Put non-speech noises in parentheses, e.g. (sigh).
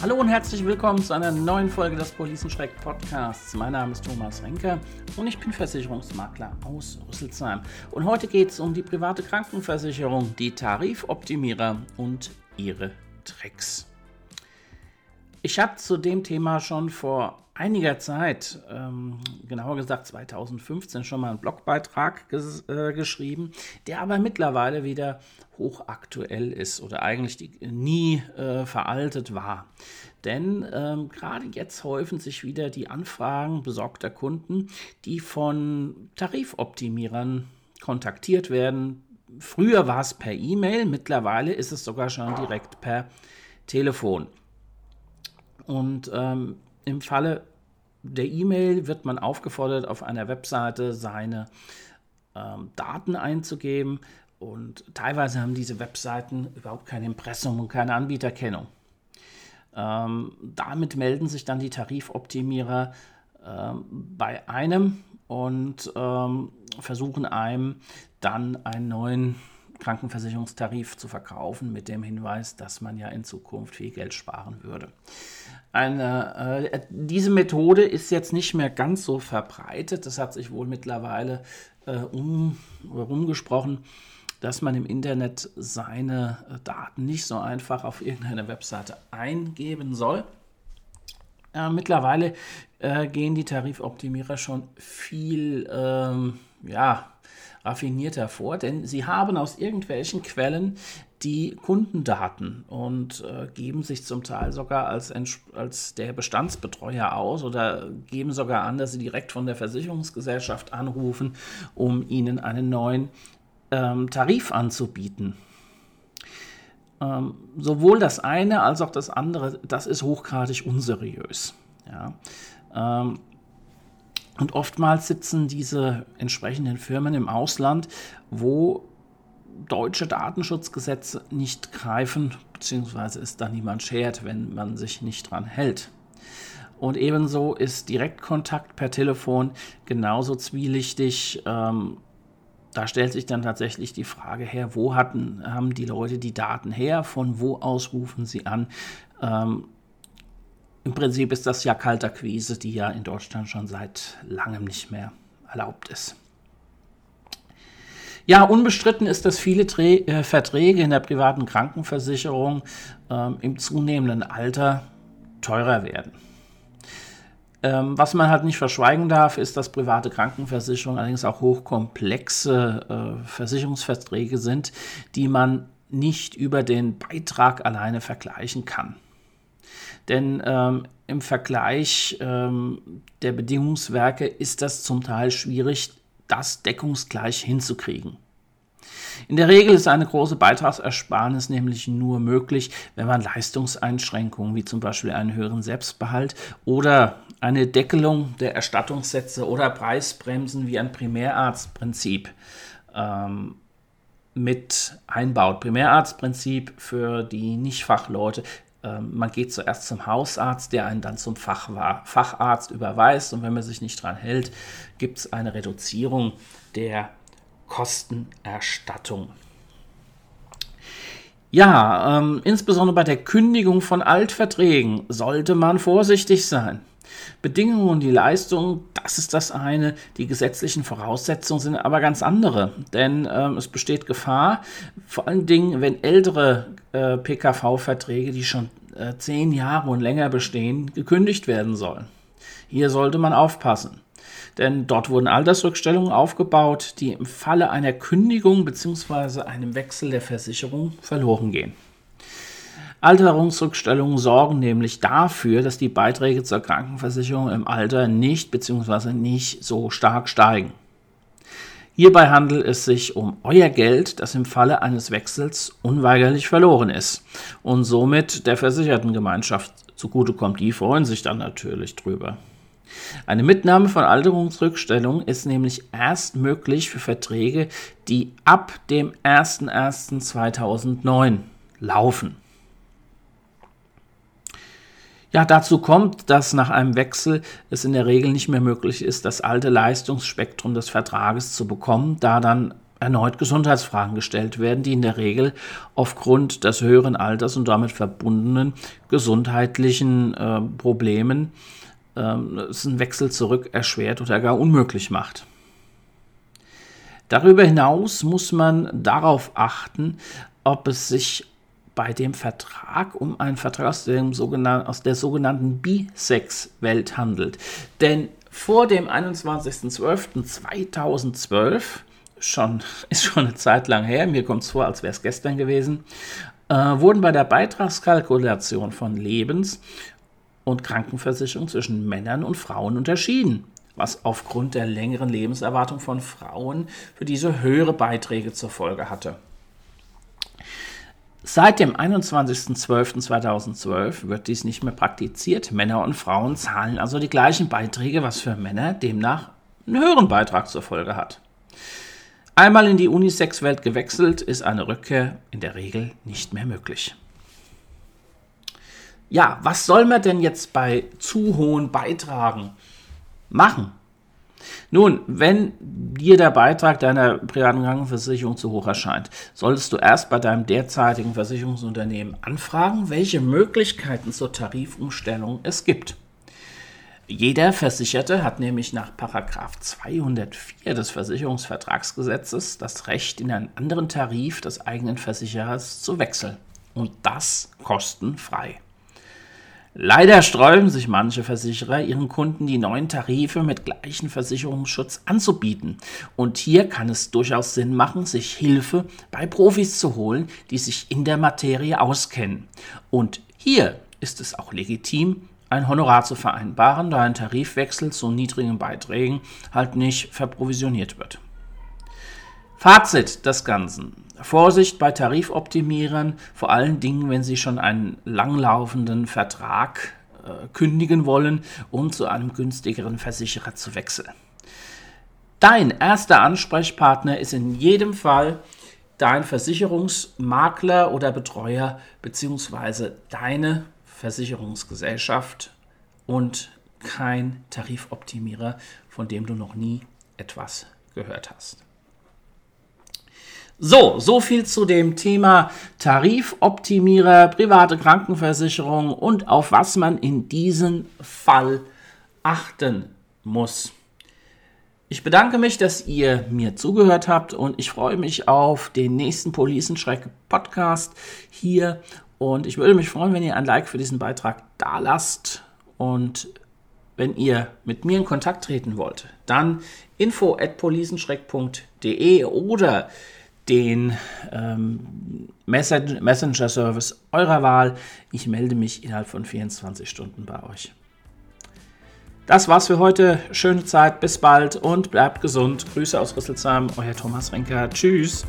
Hallo und herzlich willkommen zu einer neuen Folge des Policenschreck Podcasts. Mein Name ist Thomas Renker und ich bin Versicherungsmakler aus Rüsselsheim. Und heute geht es um die private Krankenversicherung, die Tarifoptimierer und ihre Tricks. Ich habe zu dem Thema schon vor einiger Zeit, ähm, genauer gesagt 2015, schon mal einen Blogbeitrag ges äh, geschrieben, der aber mittlerweile wieder hochaktuell ist oder eigentlich die, nie äh, veraltet war. Denn ähm, gerade jetzt häufen sich wieder die Anfragen besorgter Kunden, die von Tarifoptimierern kontaktiert werden. Früher war es per E-Mail, mittlerweile ist es sogar schon direkt per Telefon. Und ähm, im Falle der E-Mail wird man aufgefordert, auf einer Webseite seine ähm, Daten einzugeben. Und teilweise haben diese Webseiten überhaupt kein Impressum und keine Anbieterkennung. Ähm, damit melden sich dann die Tarifoptimierer ähm, bei einem und ähm, versuchen einem dann einen neuen Krankenversicherungstarif zu verkaufen mit dem Hinweis, dass man ja in Zukunft viel Geld sparen würde. Eine, äh, diese Methode ist jetzt nicht mehr ganz so verbreitet. Das hat sich wohl mittlerweile äh, um, dass man im Internet seine äh, Daten nicht so einfach auf irgendeine Webseite eingeben soll. Äh, mittlerweile äh, gehen die Tarifoptimierer schon viel ähm, ja, raffinierter vor, denn sie haben aus irgendwelchen Quellen die Kundendaten und äh, geben sich zum Teil sogar als, als der Bestandsbetreuer aus oder geben sogar an, dass sie direkt von der Versicherungsgesellschaft anrufen, um ihnen einen neuen ähm, Tarif anzubieten. Ähm, sowohl das eine als auch das andere, das ist hochgradig unseriös. Ja. Ähm, und oftmals sitzen diese entsprechenden Firmen im Ausland, wo deutsche Datenschutzgesetze nicht greifen, beziehungsweise es da niemand schert, wenn man sich nicht dran hält. Und ebenso ist Direktkontakt per Telefon genauso zwielichtig. Ähm, da stellt sich dann tatsächlich die Frage her, wo hatten, haben die Leute die Daten her, von wo aus rufen sie an. Ähm, Im Prinzip ist das ja Kalterquise, die ja in Deutschland schon seit langem nicht mehr erlaubt ist. Ja, unbestritten ist, dass viele Trä äh, Verträge in der privaten Krankenversicherung ähm, im zunehmenden Alter teurer werden. Ähm, was man halt nicht verschweigen darf, ist, dass private Krankenversicherungen allerdings auch hochkomplexe äh, Versicherungsverträge sind, die man nicht über den Beitrag alleine vergleichen kann. Denn ähm, im Vergleich ähm, der Bedingungswerke ist das zum Teil schwierig das deckungsgleich hinzukriegen. In der Regel ist eine große Beitragsersparnis nämlich nur möglich, wenn man Leistungseinschränkungen wie zum Beispiel einen höheren Selbstbehalt oder eine Deckelung der Erstattungssätze oder Preisbremsen wie ein Primärarztprinzip ähm, mit einbaut. Primärarztprinzip für die Nichtfachleute man geht zuerst zum Hausarzt, der einen dann zum Fach Facharzt überweist und wenn man sich nicht dran hält, gibt es eine Reduzierung der Kostenerstattung. Ja, ähm, insbesondere bei der Kündigung von Altverträgen sollte man vorsichtig sein. Bedingungen und die Leistung, das ist das eine. Die gesetzlichen Voraussetzungen sind aber ganz andere. Denn ähm, es besteht Gefahr, vor allen Dingen, wenn ältere äh, PKV-Verträge, die schon äh, zehn Jahre und länger bestehen, gekündigt werden sollen. Hier sollte man aufpassen. Denn dort wurden Altersrückstellungen aufgebaut, die im Falle einer Kündigung bzw. einem Wechsel der Versicherung verloren gehen. Alterungsrückstellungen sorgen nämlich dafür, dass die Beiträge zur Krankenversicherung im Alter nicht bzw. nicht so stark steigen. Hierbei handelt es sich um euer Geld, das im Falle eines Wechsels unweigerlich verloren ist und somit der Versichertengemeinschaft zugutekommt. Die freuen sich dann natürlich drüber. Eine Mitnahme von Alterungsrückstellungen ist nämlich erst möglich für Verträge, die ab dem 01.01.2009 laufen. Ja, dazu kommt, dass nach einem Wechsel es in der Regel nicht mehr möglich ist, das alte Leistungsspektrum des Vertrages zu bekommen, da dann erneut Gesundheitsfragen gestellt werden, die in der Regel aufgrund des höheren Alters und damit verbundenen gesundheitlichen äh, Problemen äh, einen Wechsel zurück erschwert oder gar unmöglich macht. Darüber hinaus muss man darauf achten, ob es sich bei dem Vertrag um einen Vertrag aus, dem aus der sogenannten Bisex-Welt handelt. Denn vor dem 21.12.2012 schon, (laughs) ist schon eine Zeit lang her, mir kommt es vor, als wäre es gestern gewesen, äh, wurden bei der Beitragskalkulation von Lebens- und Krankenversicherung zwischen Männern und Frauen unterschieden, was aufgrund der längeren Lebenserwartung von Frauen für diese höhere Beiträge zur Folge hatte. Seit dem 21.12.2012 wird dies nicht mehr praktiziert. Männer und Frauen zahlen also die gleichen Beiträge, was für Männer demnach einen höheren Beitrag zur Folge hat. Einmal in die Unisex-Welt gewechselt, ist eine Rückkehr in der Regel nicht mehr möglich. Ja, was soll man denn jetzt bei zu hohen Beitragen machen? Nun, wenn dir der Beitrag deiner privaten Krankenversicherung zu hoch erscheint, solltest du erst bei deinem derzeitigen Versicherungsunternehmen anfragen, welche Möglichkeiten zur Tarifumstellung es gibt. Jeder Versicherte hat nämlich nach 204 des Versicherungsvertragsgesetzes das Recht, in einen anderen Tarif des eigenen Versicherers zu wechseln. Und das kostenfrei. Leider sträuben sich manche Versicherer, ihren Kunden die neuen Tarife mit gleichem Versicherungsschutz anzubieten. Und hier kann es durchaus Sinn machen, sich Hilfe bei Profis zu holen, die sich in der Materie auskennen. Und hier ist es auch legitim, ein Honorar zu vereinbaren, da ein Tarifwechsel zu niedrigen Beiträgen halt nicht verprovisioniert wird. Fazit des Ganzen. Vorsicht bei Tarifoptimierern, vor allen Dingen, wenn Sie schon einen langlaufenden Vertrag äh, kündigen wollen, um zu einem günstigeren Versicherer zu wechseln. Dein erster Ansprechpartner ist in jedem Fall dein Versicherungsmakler oder Betreuer bzw. deine Versicherungsgesellschaft und kein Tarifoptimierer, von dem du noch nie etwas gehört hast. So, so viel zu dem Thema Tarifoptimierer, private Krankenversicherung und auf was man in diesem Fall achten muss. Ich bedanke mich, dass ihr mir zugehört habt und ich freue mich auf den nächsten Policenschreck Podcast hier und ich würde mich freuen, wenn ihr ein Like für diesen Beitrag da lasst. Und wenn ihr mit mir in Kontakt treten wollt, dann info at policenschreck.de oder den ähm, Messenger-Service eurer Wahl. Ich melde mich innerhalb von 24 Stunden bei euch. Das war's für heute. Schöne Zeit, bis bald und bleibt gesund. Grüße aus Rüsselsheim, euer Thomas Renker. Tschüss.